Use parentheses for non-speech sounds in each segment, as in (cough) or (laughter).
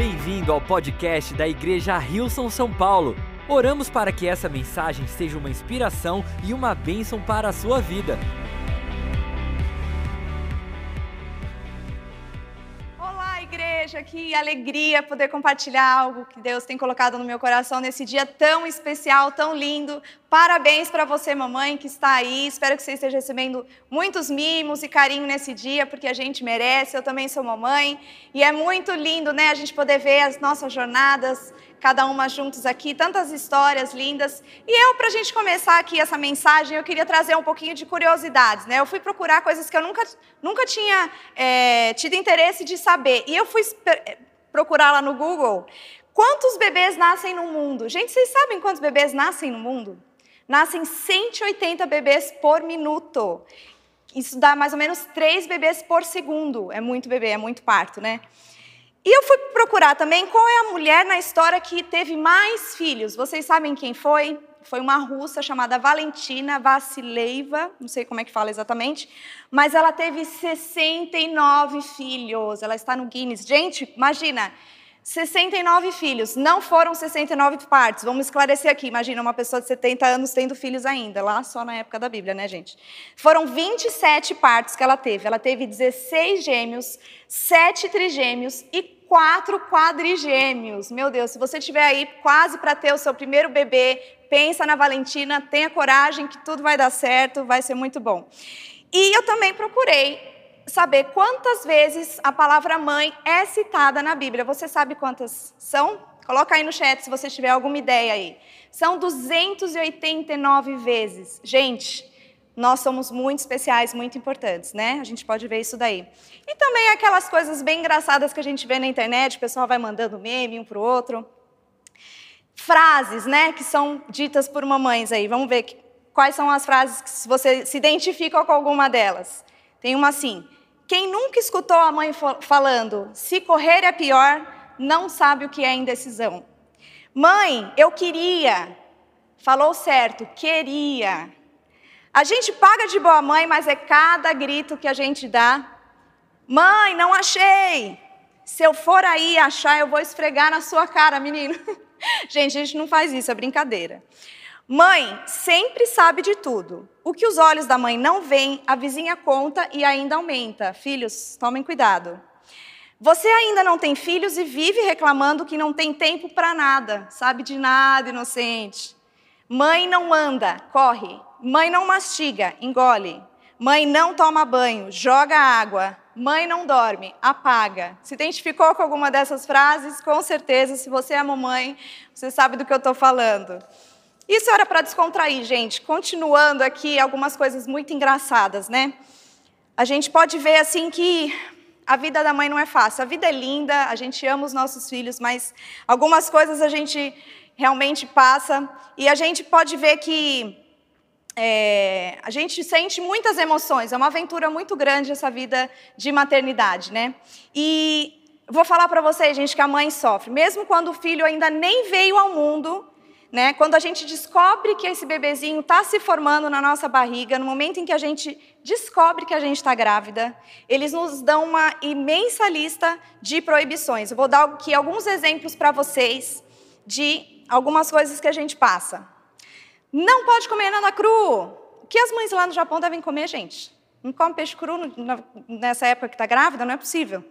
Bem-vindo ao podcast da Igreja Rilson São Paulo. Oramos para que essa mensagem seja uma inspiração e uma bênção para a sua vida. Que alegria poder compartilhar algo que Deus tem colocado no meu coração nesse dia tão especial, tão lindo. Parabéns para você, mamãe, que está aí. Espero que você esteja recebendo muitos mimos e carinho nesse dia, porque a gente merece. Eu também sou mamãe. E é muito lindo, né, a gente poder ver as nossas jornadas, cada uma juntos aqui, tantas histórias lindas. E eu, para a gente começar aqui essa mensagem, eu queria trazer um pouquinho de curiosidades, né? Eu fui procurar coisas que eu nunca, nunca tinha é, tido interesse de saber. E eu fui procurar lá no Google quantos bebês nascem no mundo. Gente, vocês sabem quantos bebês nascem no mundo? nascem 180 bebês por minuto. Isso dá mais ou menos 3 bebês por segundo. É muito bebê, é muito parto, né? E eu fui procurar também qual é a mulher na história que teve mais filhos. Vocês sabem quem foi? Foi uma russa chamada Valentina Vassileiva, não sei como é que fala exatamente, mas ela teve 69 filhos. Ela está no Guinness. Gente, imagina, 69 filhos, não foram 69 partos. Vamos esclarecer aqui. Imagina uma pessoa de 70 anos tendo filhos ainda, lá só na época da Bíblia, né, gente? Foram 27 partos que ela teve. Ela teve 16 gêmeos, 7 trigêmeos e 4 quadrigêmeos. Meu Deus, se você estiver aí quase para ter o seu primeiro bebê, pensa na Valentina, tenha coragem que tudo vai dar certo, vai ser muito bom. E eu também procurei saber quantas vezes a palavra mãe é citada na Bíblia. Você sabe quantas são? Coloca aí no chat se você tiver alguma ideia aí. São 289 vezes. Gente, nós somos muito especiais, muito importantes, né? A gente pode ver isso daí. E também aquelas coisas bem engraçadas que a gente vê na internet, o pessoal vai mandando meme um para o outro. Frases, né, que são ditas por mamães aí. Vamos ver quais são as frases que você se identifica com alguma delas. Tem uma assim: quem nunca escutou a mãe falando, se correr é pior, não sabe o que é indecisão. Mãe, eu queria. Falou certo, queria. A gente paga de boa mãe, mas é cada grito que a gente dá. Mãe, não achei. Se eu for aí achar, eu vou esfregar na sua cara, menino. (laughs) gente, a gente não faz isso, é brincadeira. Mãe sempre sabe de tudo. O que os olhos da mãe não veem, a vizinha conta e ainda aumenta. Filhos, tomem cuidado. Você ainda não tem filhos e vive reclamando que não tem tempo para nada, sabe de nada, inocente. Mãe não anda, corre. Mãe não mastiga, engole. Mãe não toma banho, joga água. Mãe não dorme, apaga. Se identificou com alguma dessas frases? Com certeza, se você é mamãe, você sabe do que eu estou falando. Isso era para descontrair, gente. Continuando aqui, algumas coisas muito engraçadas, né? A gente pode ver assim que a vida da mãe não é fácil. A vida é linda, a gente ama os nossos filhos, mas algumas coisas a gente realmente passa e a gente pode ver que é, a gente sente muitas emoções. É uma aventura muito grande essa vida de maternidade, né? E vou falar para vocês, gente, que a mãe sofre, mesmo quando o filho ainda nem veio ao mundo né? Quando a gente descobre que esse bebezinho está se formando na nossa barriga, no momento em que a gente descobre que a gente está grávida, eles nos dão uma imensa lista de proibições. Eu vou dar aqui alguns exemplos para vocês de algumas coisas que a gente passa. Não pode comer nada cru. O que as mães lá no Japão devem comer, gente? Não come peixe cru nessa época que está grávida? Não é possível.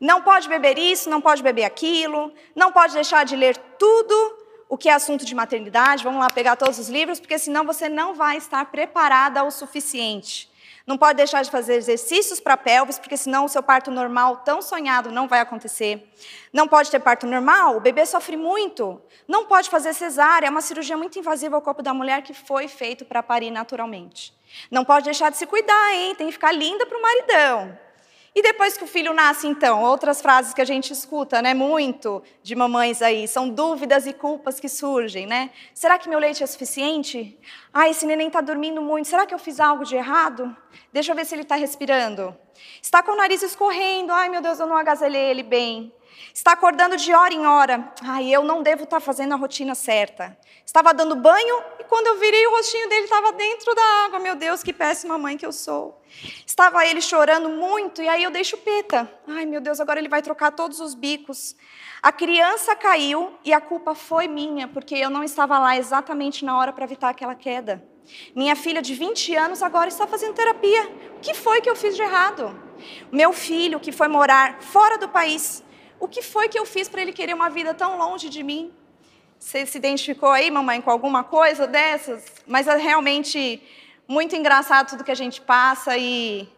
Não pode beber isso, não pode beber aquilo, não pode deixar de ler tudo o que é assunto de maternidade, vamos lá pegar todos os livros, porque senão você não vai estar preparada o suficiente. Não pode deixar de fazer exercícios para pelvis, porque senão o seu parto normal tão sonhado não vai acontecer. Não pode ter parto normal, o bebê sofre muito. Não pode fazer cesárea, é uma cirurgia muito invasiva ao corpo da mulher que foi feito para parir naturalmente. Não pode deixar de se cuidar, hein? Tem que ficar linda para o maridão. E depois que o filho nasce, então, outras frases que a gente escuta, né, muito de mamães aí, são dúvidas e culpas que surgem, né? Será que meu leite é suficiente? Ah, esse neném está dormindo muito. Será que eu fiz algo de errado? Deixa eu ver se ele está respirando. Está com o nariz escorrendo. Ai, meu Deus, eu não agasalhei ele bem. Está acordando de hora em hora. Ai, eu não devo estar fazendo a rotina certa. Estava dando banho e quando eu virei, o rostinho dele estava dentro da água. Meu Deus, que péssima mãe que eu sou. Estava ele chorando muito e aí eu dei chupeta. Ai, meu Deus, agora ele vai trocar todos os bicos. A criança caiu e a culpa foi minha, porque eu não estava lá exatamente na hora para evitar aquela queda. Minha filha de 20 anos agora está fazendo terapia. O que foi que eu fiz de errado? Meu filho que foi morar fora do país. O que foi que eu fiz para ele querer uma vida tão longe de mim? Você se identificou aí, mamãe, com alguma coisa dessas? Mas é realmente muito engraçado tudo que a gente passa e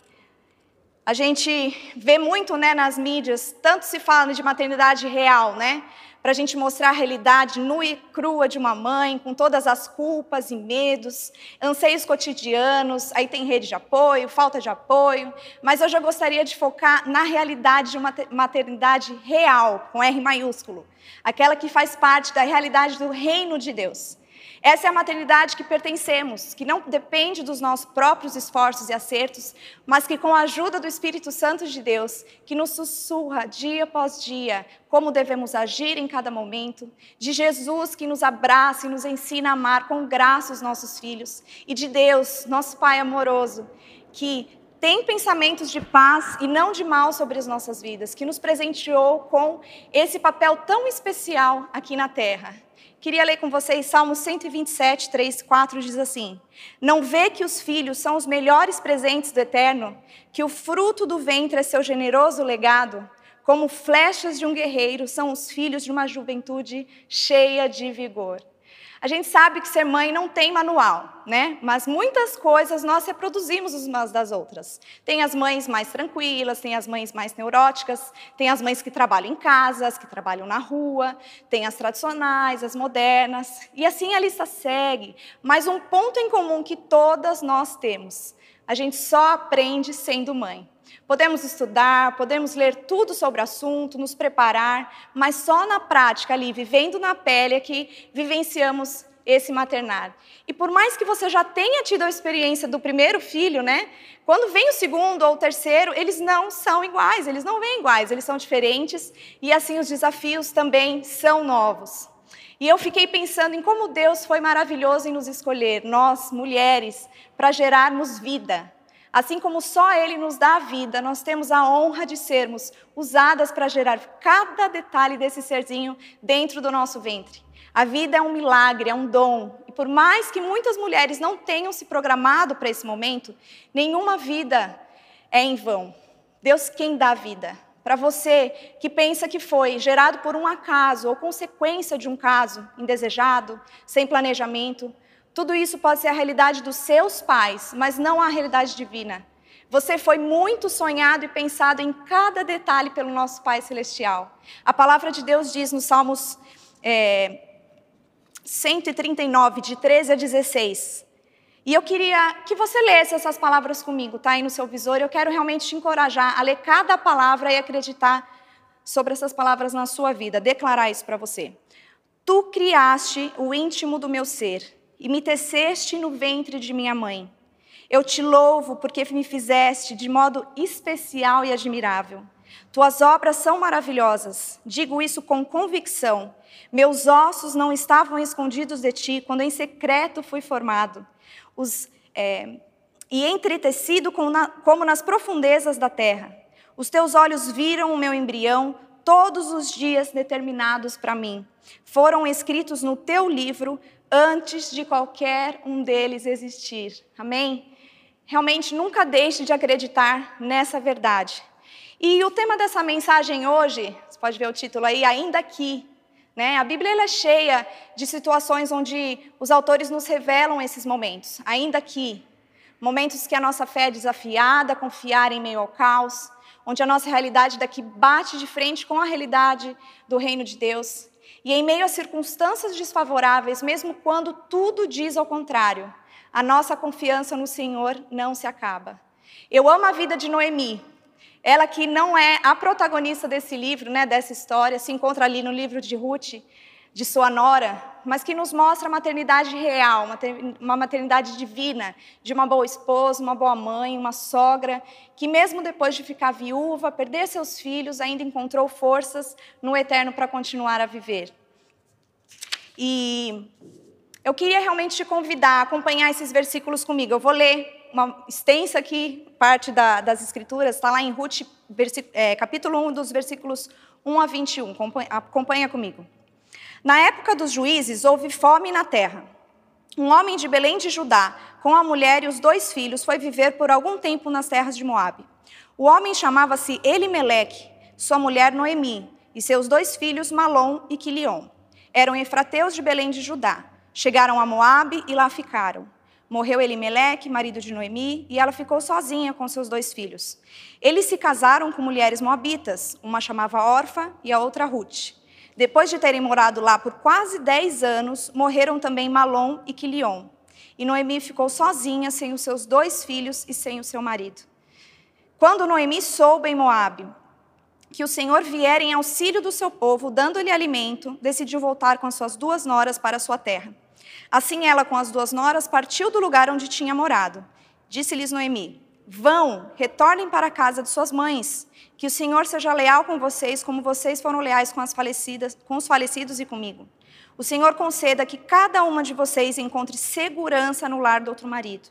a gente vê muito né, nas mídias, tanto se fala de maternidade real, né? Para a gente mostrar a realidade nua e crua de uma mãe, com todas as culpas e medos, anseios cotidianos, aí tem rede de apoio, falta de apoio, mas eu já gostaria de focar na realidade de uma maternidade real, com R maiúsculo, aquela que faz parte da realidade do reino de Deus. Essa é a maternidade que pertencemos, que não depende dos nossos próprios esforços e acertos, mas que, com a ajuda do Espírito Santo de Deus, que nos sussurra dia após dia como devemos agir em cada momento, de Jesus que nos abraça e nos ensina a amar com graça os nossos filhos, e de Deus, nosso Pai amoroso, que tem pensamentos de paz e não de mal sobre as nossas vidas, que nos presenteou com esse papel tão especial aqui na terra. Queria ler com vocês Salmo 127, 3, 4, diz assim: Não vê que os filhos são os melhores presentes do Eterno, que o fruto do ventre é seu generoso legado? Como flechas de um guerreiro são os filhos de uma juventude cheia de vigor. A gente sabe que ser mãe não tem manual, né? Mas muitas coisas nós reproduzimos umas das outras. Tem as mães mais tranquilas, tem as mães mais neuróticas, tem as mães que trabalham em casa, as que trabalham na rua, tem as tradicionais, as modernas, e assim a lista segue. Mas um ponto em comum que todas nós temos: a gente só aprende sendo mãe. Podemos estudar, podemos ler tudo sobre o assunto, nos preparar, mas só na prática ali, vivendo na pele, é que vivenciamos esse maternar. E por mais que você já tenha tido a experiência do primeiro filho, né? Quando vem o segundo ou o terceiro, eles não são iguais, eles não vêm iguais, eles são diferentes e assim os desafios também são novos. E eu fiquei pensando em como Deus foi maravilhoso em nos escolher, nós, mulheres, para gerarmos vida. Assim como só Ele nos dá a vida, nós temos a honra de sermos usadas para gerar cada detalhe desse serzinho dentro do nosso ventre. A vida é um milagre, é um dom. E por mais que muitas mulheres não tenham se programado para esse momento, nenhuma vida é em vão. Deus quem dá a vida. Para você que pensa que foi gerado por um acaso ou consequência de um caso indesejado, sem planejamento, tudo isso pode ser a realidade dos seus pais, mas não a realidade divina. Você foi muito sonhado e pensado em cada detalhe pelo nosso Pai Celestial. A palavra de Deus diz nos Salmos é, 139, de 13 a 16. E eu queria que você lesse essas palavras comigo, tá aí no seu visor. Eu quero realmente te encorajar a ler cada palavra e acreditar sobre essas palavras na sua vida, declarar isso para você. Tu criaste o íntimo do meu ser e me teceste no ventre de minha mãe. Eu te louvo porque me fizeste de modo especial e admirável. Tuas obras são maravilhosas, digo isso com convicção. Meus ossos não estavam escondidos de ti quando em secreto fui formado, Os, é, e entretecido na, como nas profundezas da terra. Os teus olhos viram o meu embrião, todos os dias determinados para mim. Foram escritos no teu livro antes de qualquer um deles existir. Amém? Realmente nunca deixe de acreditar nessa verdade. E o tema dessa mensagem hoje, você pode ver o título aí, ainda aqui. Né? A Bíblia é cheia de situações onde os autores nos revelam esses momentos, ainda aqui. Momentos que a nossa fé é desafiada confiar em meio ao caos, onde a nossa realidade daqui bate de frente com a realidade do reino de Deus. E em meio a circunstâncias desfavoráveis, mesmo quando tudo diz ao contrário, a nossa confiança no Senhor não se acaba. Eu amo a vida de Noemi. Ela que não é a protagonista desse livro, né, dessa história, se encontra ali no livro de Ruth. De sua nora, mas que nos mostra a maternidade real, uma maternidade divina, de uma boa esposa, uma boa mãe, uma sogra, que mesmo depois de ficar viúva, perder seus filhos, ainda encontrou forças no eterno para continuar a viver. E eu queria realmente te convidar a acompanhar esses versículos comigo. Eu vou ler uma extensa aqui, parte da, das Escrituras, está lá em Ruth, é, capítulo 1, dos versículos 1 a 21. Acompanha, acompanha comigo. Na época dos juízes, houve fome na terra. Um homem de Belém de Judá, com a mulher e os dois filhos, foi viver por algum tempo nas terras de Moabe. O homem chamava-se Elimeleque, sua mulher Noemi, e seus dois filhos Malom e Quilion. Eram efrateus de Belém de Judá. Chegaram a Moabe e lá ficaram. Morreu Elimeleque, marido de Noemi, e ela ficou sozinha com seus dois filhos. Eles se casaram com mulheres moabitas, uma chamava Orfa e a outra Ruth. Depois de terem morado lá por quase dez anos, morreram também Malom e Quilion. E Noemi ficou sozinha, sem os seus dois filhos e sem o seu marido. Quando Noemi soube em Moabe que o Senhor viera em auxílio do seu povo, dando-lhe alimento, decidiu voltar com as suas duas noras para a sua terra. Assim ela, com as duas noras, partiu do lugar onde tinha morado. Disse-lhes Noemi: Vão, retornem para a casa de suas mães. Que o Senhor seja leal com vocês, como vocês foram leais com, as falecidas, com os falecidos e comigo. O Senhor conceda que cada uma de vocês encontre segurança no lar do outro marido.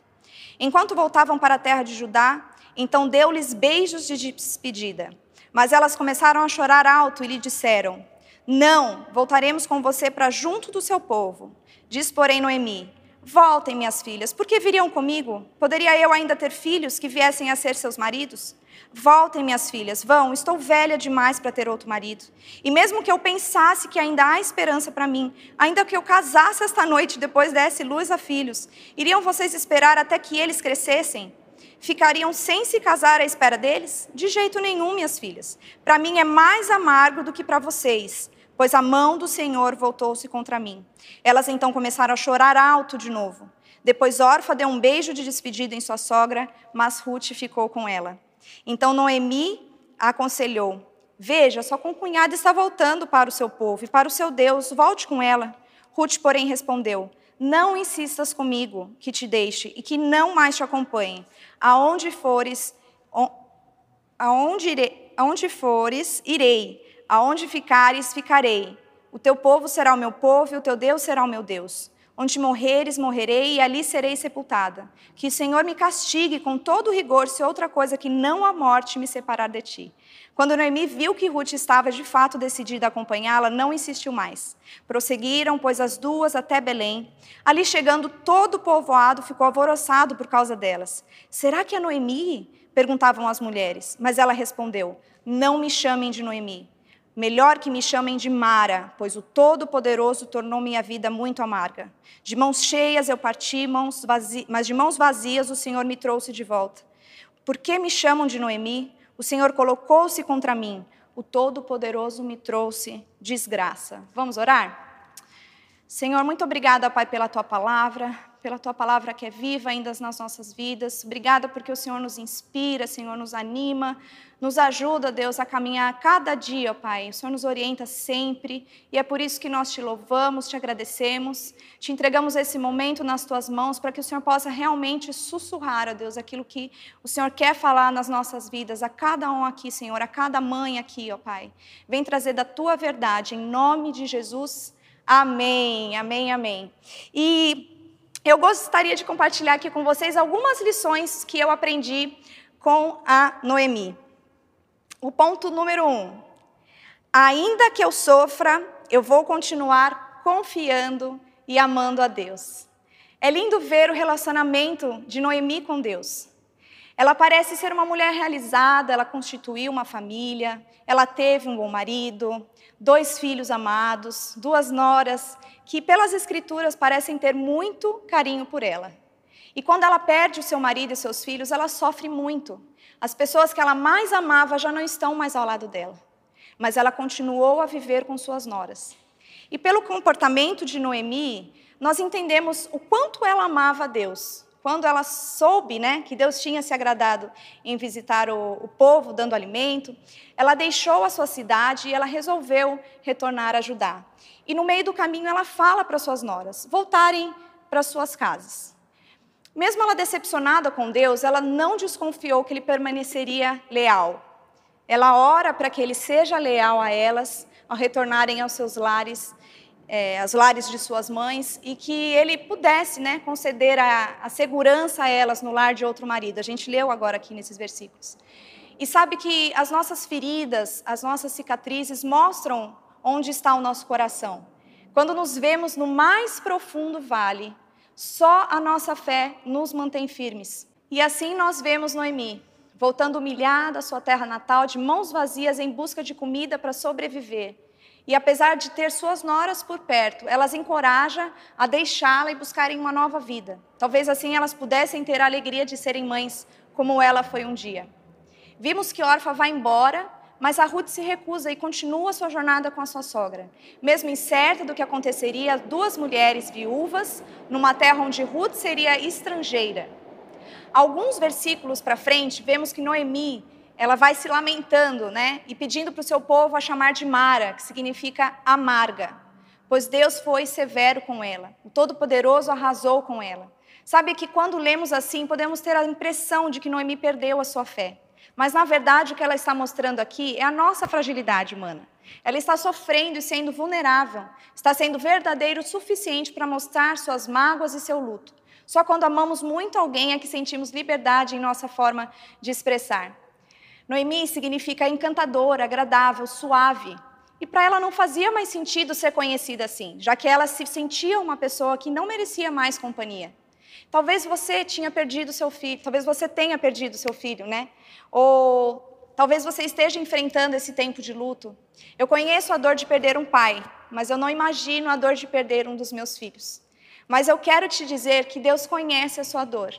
Enquanto voltavam para a terra de Judá, então deu-lhes beijos de despedida. Mas elas começaram a chorar alto e lhe disseram: Não, voltaremos com você para junto do seu povo. Diz, porém, Noemi: Voltem, minhas filhas, porque viriam comigo? Poderia eu ainda ter filhos que viessem a ser seus maridos? Voltem, minhas filhas, vão, estou velha demais para ter outro marido. E mesmo que eu pensasse que ainda há esperança para mim, ainda que eu casasse esta noite e depois desse luz a filhos, iriam vocês esperar até que eles crescessem? Ficariam sem se casar à espera deles? De jeito nenhum, minhas filhas. Para mim é mais amargo do que para vocês pois a mão do Senhor voltou-se contra mim. Elas então começaram a chorar alto de novo. Depois Orfa deu um beijo de despedida em sua sogra, mas Ruth ficou com ela. Então Noemi a aconselhou: Veja, sua concunhada está voltando para o seu povo e para o seu Deus, volte com ela. Ruth, porém, respondeu: Não insistas comigo que te deixe e que não mais te acompanhe. Aonde fores, aonde, irei, aonde fores, irei Aonde ficares, ficarei. O teu povo será o meu povo e o teu Deus será o meu Deus. Onde morreres, morrerei e ali serei sepultada. Que o Senhor me castigue com todo rigor se outra coisa que não a morte me separar de ti. Quando Noemi viu que Ruth estava de fato decidida a acompanhá-la, não insistiu mais. Prosseguiram, pois, as duas até Belém. Ali chegando, todo o povoado ficou alvoroçado por causa delas. Será que é Noemi? perguntavam as mulheres. Mas ela respondeu: Não me chamem de Noemi Melhor que me chamem de Mara, pois o Todo-Poderoso tornou minha vida muito amarga. De mãos cheias eu parti, mãos mas de mãos vazias o Senhor me trouxe de volta. Por que me chamam de Noemi? O Senhor colocou-se contra mim. O Todo-Poderoso me trouxe desgraça. Vamos orar? Senhor, muito obrigada, Pai, pela tua palavra, pela tua palavra que é viva ainda nas nossas vidas. Obrigada porque o Senhor nos inspira, Senhor nos anima, nos ajuda, Deus, a caminhar cada dia, Pai. O Senhor nos orienta sempre e é por isso que nós te louvamos, te agradecemos, te entregamos esse momento nas tuas mãos para que o Senhor possa realmente sussurrar, ó Deus, aquilo que o Senhor quer falar nas nossas vidas, a cada um aqui, Senhor, a cada mãe aqui, ó Pai. Vem trazer da tua verdade, em nome de Jesus. Amém, amém, amém. E eu gostaria de compartilhar aqui com vocês algumas lições que eu aprendi com a Noemi. O ponto número um: ainda que eu sofra, eu vou continuar confiando e amando a Deus. É lindo ver o relacionamento de Noemi com Deus. Ela parece ser uma mulher realizada, ela constituiu uma família, ela teve um bom marido, dois filhos amados, duas noras que, pelas escrituras, parecem ter muito carinho por ela. E quando ela perde o seu marido e seus filhos, ela sofre muito. As pessoas que ela mais amava já não estão mais ao lado dela, mas ela continuou a viver com suas noras. E pelo comportamento de Noemi, nós entendemos o quanto ela amava a Deus, quando ela soube né, que Deus tinha se agradado em visitar o, o povo, dando alimento, ela deixou a sua cidade e ela resolveu retornar a Judá. E no meio do caminho ela fala para suas noras voltarem para suas casas. Mesmo ela decepcionada com Deus, ela não desconfiou que ele permaneceria leal. Ela ora para que ele seja leal a elas ao retornarem aos seus lares é, as lares de suas mães e que ele pudesse né, conceder a, a segurança a elas no lar de outro marido. A gente leu agora aqui nesses versículos. E sabe que as nossas feridas, as nossas cicatrizes mostram onde está o nosso coração. Quando nos vemos no mais profundo vale, só a nossa fé nos mantém firmes. E assim nós vemos Noemi, voltando humilhada à sua terra natal, de mãos vazias em busca de comida para sobreviver. E apesar de ter suas noras por perto, elas encoraja a deixá-la e buscarem uma nova vida. Talvez assim elas pudessem ter a alegria de serem mães, como ela foi um dia. Vimos que Orfa vai embora, mas a Ruth se recusa e continua sua jornada com a sua sogra. Mesmo incerta do que aconteceria, duas mulheres viúvas, numa terra onde Ruth seria estrangeira. Alguns versículos para frente, vemos que Noemi ela vai se lamentando, né? E pedindo para o seu povo a chamar de Mara, que significa amarga, pois Deus foi severo com ela. O Todo-Poderoso arrasou com ela. Sabe que quando lemos assim, podemos ter a impressão de que Noemi perdeu a sua fé. Mas na verdade, o que ela está mostrando aqui é a nossa fragilidade humana. Ela está sofrendo e sendo vulnerável, está sendo verdadeiro o suficiente para mostrar suas mágoas e seu luto. Só quando amamos muito alguém é que sentimos liberdade em nossa forma de expressar. Noemi significa encantadora, agradável, suave. E para ela não fazia mais sentido ser conhecida assim, já que ela se sentia uma pessoa que não merecia mais companhia. Talvez você tinha perdido seu filho, talvez você tenha perdido seu filho, né? Ou talvez você esteja enfrentando esse tempo de luto. Eu conheço a dor de perder um pai, mas eu não imagino a dor de perder um dos meus filhos. Mas eu quero te dizer que Deus conhece a sua dor.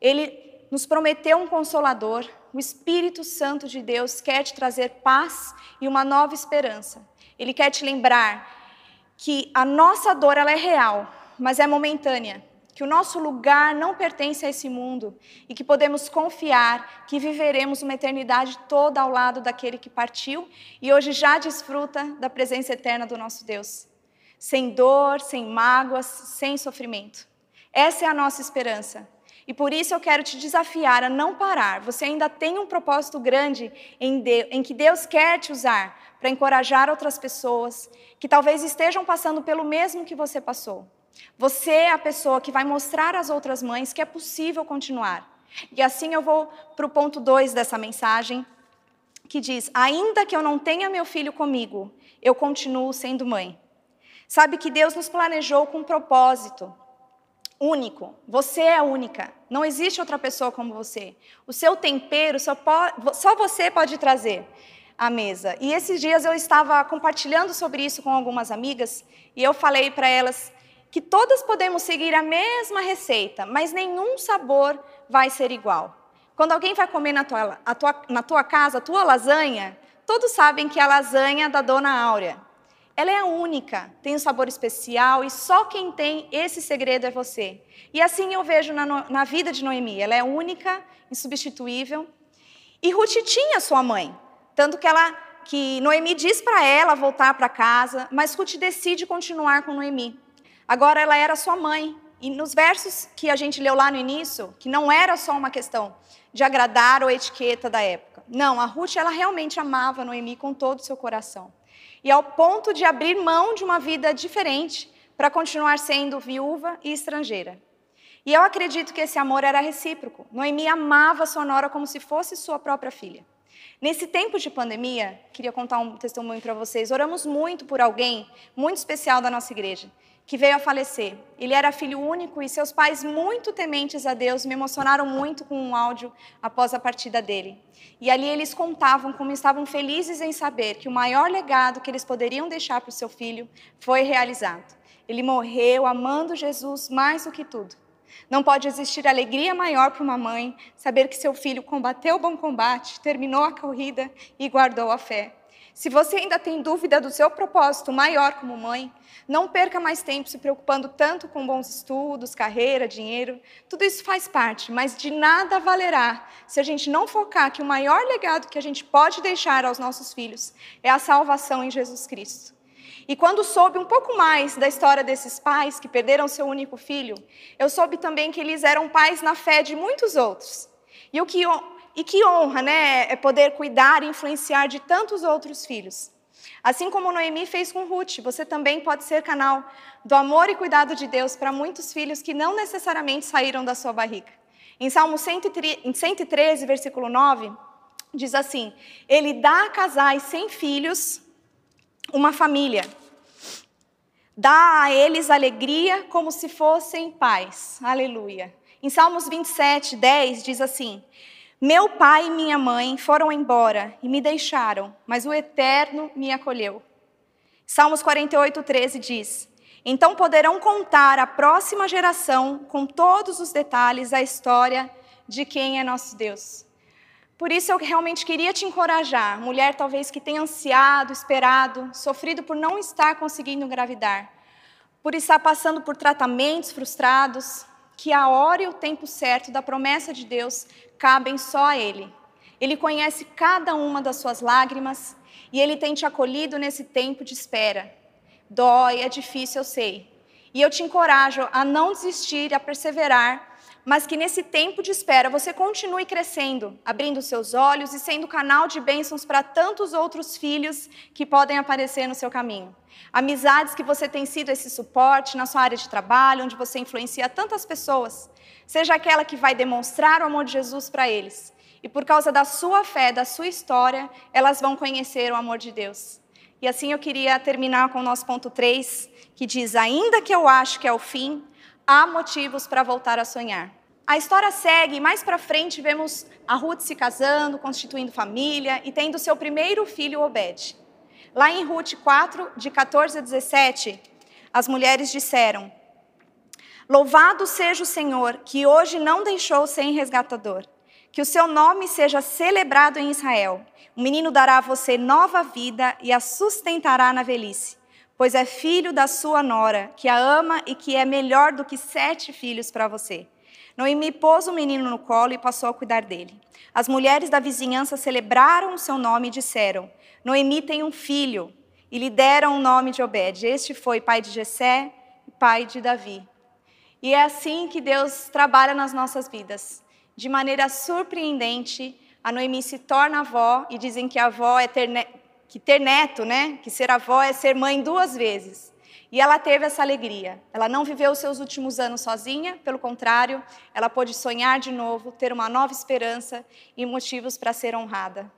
Ele nos prometeu um consolador, o Espírito Santo de Deus quer te trazer paz e uma nova esperança. Ele quer te lembrar que a nossa dor ela é real, mas é momentânea. Que o nosso lugar não pertence a esse mundo e que podemos confiar que viveremos uma eternidade toda ao lado daquele que partiu e hoje já desfruta da presença eterna do nosso Deus. Sem dor, sem mágoas, sem sofrimento. Essa é a nossa esperança. E por isso eu quero te desafiar a não parar. Você ainda tem um propósito grande em, Deus, em que Deus quer te usar para encorajar outras pessoas que talvez estejam passando pelo mesmo que você passou. Você é a pessoa que vai mostrar às outras mães que é possível continuar. E assim eu vou para o ponto 2 dessa mensagem, que diz: Ainda que eu não tenha meu filho comigo, eu continuo sendo mãe. Sabe que Deus nos planejou com um propósito único. Você é única. Não existe outra pessoa como você. O seu tempero só, pode, só você pode trazer à mesa. E esses dias eu estava compartilhando sobre isso com algumas amigas e eu falei para elas que todas podemos seguir a mesma receita, mas nenhum sabor vai ser igual. Quando alguém vai comer na tua, tua, na tua casa a tua lasanha, todos sabem que é a lasanha da Dona Áurea. Ela é única, tem um sabor especial e só quem tem esse segredo é você. E assim eu vejo na, na vida de Noemi. Ela é única, insubstituível. E Ruth tinha sua mãe, tanto que ela que Noemi diz para ela voltar para casa, mas Ruth decide continuar com Noemi. Agora ela era sua mãe. E nos versos que a gente leu lá no início, que não era só uma questão de agradar ou etiqueta da época. Não, a Ruth ela realmente amava Noemi com todo o seu coração e ao ponto de abrir mão de uma vida diferente para continuar sendo viúva e estrangeira. E eu acredito que esse amor era recíproco. Noemi amava sua nora como se fosse sua própria filha. Nesse tempo de pandemia, queria contar um testemunho para vocês. Oramos muito por alguém muito especial da nossa igreja que veio a falecer. Ele era filho único e seus pais, muito tementes a Deus, me emocionaram muito com um áudio após a partida dele. E ali eles contavam como estavam felizes em saber que o maior legado que eles poderiam deixar para o seu filho foi realizado. Ele morreu amando Jesus mais do que tudo. Não pode existir alegria maior para uma mãe saber que seu filho combateu o bom combate, terminou a corrida e guardou a fé. Se você ainda tem dúvida do seu propósito maior como mãe, não perca mais tempo se preocupando tanto com bons estudos, carreira, dinheiro. Tudo isso faz parte, mas de nada valerá se a gente não focar que o maior legado que a gente pode deixar aos nossos filhos é a salvação em Jesus Cristo. E quando soube um pouco mais da história desses pais que perderam seu único filho, eu soube também que eles eram pais na fé de muitos outros. E o que e que honra, né, é poder cuidar e influenciar de tantos outros filhos. Assim como Noemi fez com Ruth, você também pode ser canal do amor e cuidado de Deus para muitos filhos que não necessariamente saíram da sua barriga. Em Salmo 113, versículo 9, diz assim: Ele dá a casais sem filhos uma família. Dá a eles alegria como se fossem pais. Aleluia. Em Salmos 27, 10 diz assim: meu pai e minha mãe foram embora e me deixaram, mas o Eterno me acolheu. Salmos 48, 13 diz: Então poderão contar à próxima geração, com todos os detalhes, a história de quem é nosso Deus. Por isso eu realmente queria te encorajar, mulher talvez que tenha ansiado, esperado, sofrido por não estar conseguindo engravidar, por estar passando por tratamentos frustrados, que a hora e o tempo certo da promessa de Deus cabem só a Ele. Ele conhece cada uma das suas lágrimas e Ele tem te acolhido nesse tempo de espera. Dói, é difícil, eu sei. E eu te encorajo a não desistir a perseverar, mas que nesse tempo de espera você continue crescendo, abrindo seus olhos e sendo canal de bênçãos para tantos outros filhos que podem aparecer no seu caminho. Amizades que você tem sido esse suporte na sua área de trabalho, onde você influencia tantas pessoas. Seja aquela que vai demonstrar o amor de Jesus para eles. E por causa da sua fé, da sua história, elas vão conhecer o amor de Deus. E assim eu queria terminar com o nosso ponto 3, que diz: Ainda que eu acho que é o fim, há motivos para voltar a sonhar. A história segue, mais para frente vemos a Ruth se casando, constituindo família e tendo seu primeiro filho, Obed. Lá em Ruth 4, de 14 a 17, as mulheres disseram: Louvado seja o Senhor, que hoje não deixou sem resgatador. Que o seu nome seja celebrado em Israel. O menino dará a você nova vida e a sustentará na velhice, pois é filho da sua nora, que a ama e que é melhor do que sete filhos para você. Noemi pôs o menino no colo e passou a cuidar dele. As mulheres da vizinhança celebraram o seu nome e disseram: Noemi tem um filho. E lhe deram o nome de Obed. Este foi pai de Jessé e pai de Davi. E é assim que Deus trabalha nas nossas vidas. De maneira surpreendente, a Noemi se torna avó e dizem que a avó é que ter neto, né? Que ser avó é ser mãe duas vezes. E ela teve essa alegria. Ela não viveu os seus últimos anos sozinha, pelo contrário, ela pôde sonhar de novo, ter uma nova esperança e motivos para ser honrada.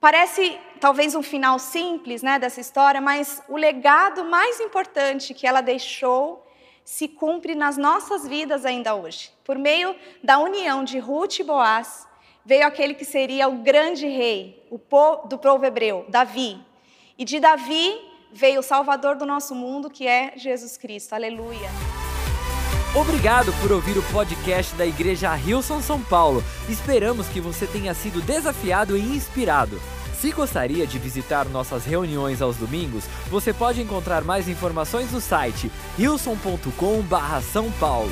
Parece talvez um final simples né, dessa história, mas o legado mais importante que ela deixou se cumpre nas nossas vidas ainda hoje. Por meio da união de Ruth e Boaz, veio aquele que seria o grande rei o povo, do povo hebreu, Davi. E de Davi veio o Salvador do nosso mundo, que é Jesus Cristo. Aleluia. Obrigado por ouvir o podcast da Igreja Rilson São Paulo. Esperamos que você tenha sido desafiado e inspirado. Se gostaria de visitar nossas reuniões aos domingos, você pode encontrar mais informações no site wilson.com/são paulo.